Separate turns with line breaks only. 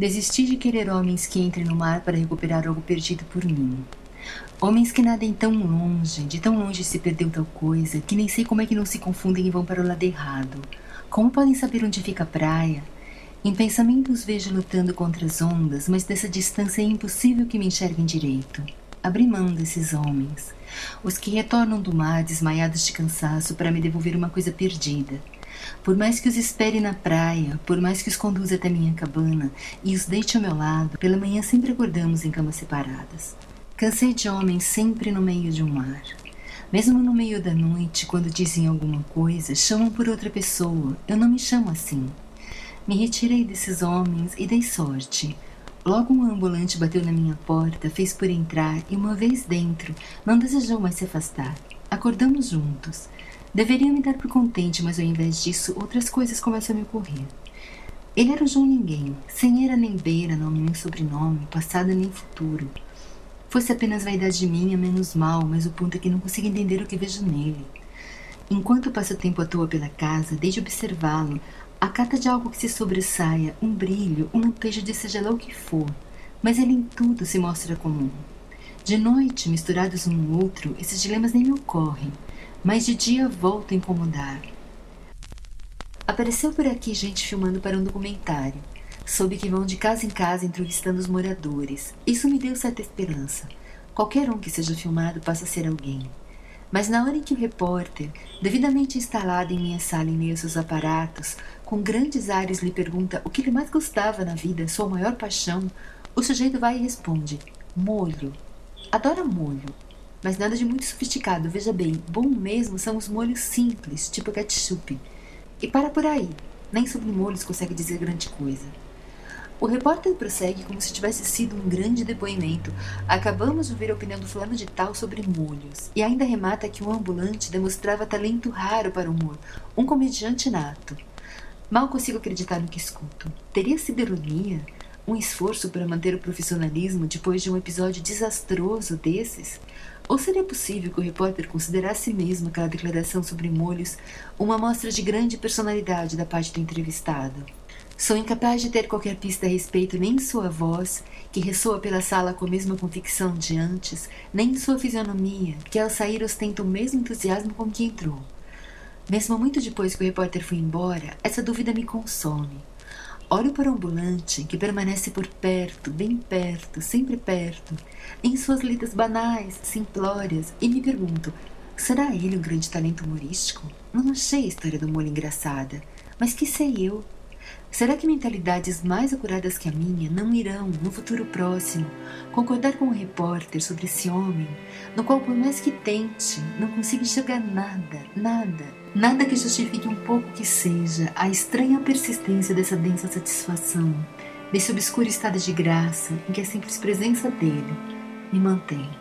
Desisti de querer homens que entrem no mar para recuperar algo perdido por mim. Homens que nadem tão longe, de tão longe se perdeu tal coisa, que nem sei como é que não se confundem e vão para o lado errado. Como podem saber onde fica a praia? Em pensamentos vejo lutando contra as ondas, mas dessa distância é impossível que me enxerguem direito. Abri mão desses homens, os que retornam do mar desmaiados de cansaço para me devolver uma coisa perdida. Por mais que os espere na praia, por mais que os conduza até minha cabana e os deite ao meu lado, pela manhã sempre acordamos em camas separadas. Cansei de homens sempre no meio de um mar. Mesmo no meio da noite, quando dizem alguma coisa, chamam por outra pessoa. Eu não me chamo assim. Me retirei desses homens e dei sorte. Logo um ambulante bateu na minha porta, fez por entrar e, uma vez dentro, não desejou mais se afastar. Acordamos juntos. Deveria me dar por contente, mas ao invés disso, outras coisas começam a me ocorrer. Ele era o João Ninguém, sem era nem beira, nome nem sobrenome, passado nem futuro. Fosse apenas vaidade minha, menos mal, mas o ponto é que não consigo entender o que vejo nele. Enquanto passo tempo à toa pela casa, desde observá-lo, a cata de algo que se sobressaia, um brilho, um lampejo de seja lá o que for, mas ele em tudo se mostra comum. De noite, misturados um no outro, esses dilemas nem me ocorrem mas de dia volto a incomodar. Apareceu por aqui gente filmando para um documentário. Soube que vão de casa em casa entrevistando os moradores. Isso me deu certa esperança. Qualquer um que seja filmado passa a ser alguém. Mas na hora em que o repórter, devidamente instalado em minha sala em meio aos seus aparatos, com grandes ares lhe pergunta o que ele mais gostava na vida, sua maior paixão, o sujeito vai e responde: molho. Adora molho. Mas nada de muito sofisticado, veja bem, bom mesmo são os molhos simples, tipo ketchup. E para por aí, nem sobre molhos consegue dizer grande coisa. O repórter prossegue como se tivesse sido um grande depoimento. Acabamos de ouvir a opinião do fulano de tal sobre molhos. E ainda remata que um ambulante demonstrava talento raro para o humor, um comediante nato. Mal consigo acreditar no que escuto. Teria sido ironia? Um esforço para manter o profissionalismo depois de um episódio desastroso desses? Ou seria possível que o repórter considerasse mesmo aquela declaração sobre molhos uma amostra de grande personalidade da parte do entrevistado? Sou incapaz de ter qualquer pista a respeito nem em sua voz, que ressoa pela sala com a mesma convicção de antes, nem em sua fisionomia, que ao sair ostenta o mesmo entusiasmo com que entrou. Mesmo muito depois que o repórter foi embora, essa dúvida me consome. Olho para o ambulante que permanece por perto, bem perto, sempre perto, em suas lidas banais, simplórias, e me pergunto: será ele um grande talento humorístico? Não achei a história do molho engraçada, mas que sei eu? Será que mentalidades mais acuradas que a minha não irão, no futuro próximo, concordar com o repórter sobre esse homem, no qual, por mais que tente, não consiga enxergar nada, nada, nada que justifique um pouco que seja a estranha persistência dessa densa satisfação, desse obscuro estado de graça em que a simples presença dele me mantém?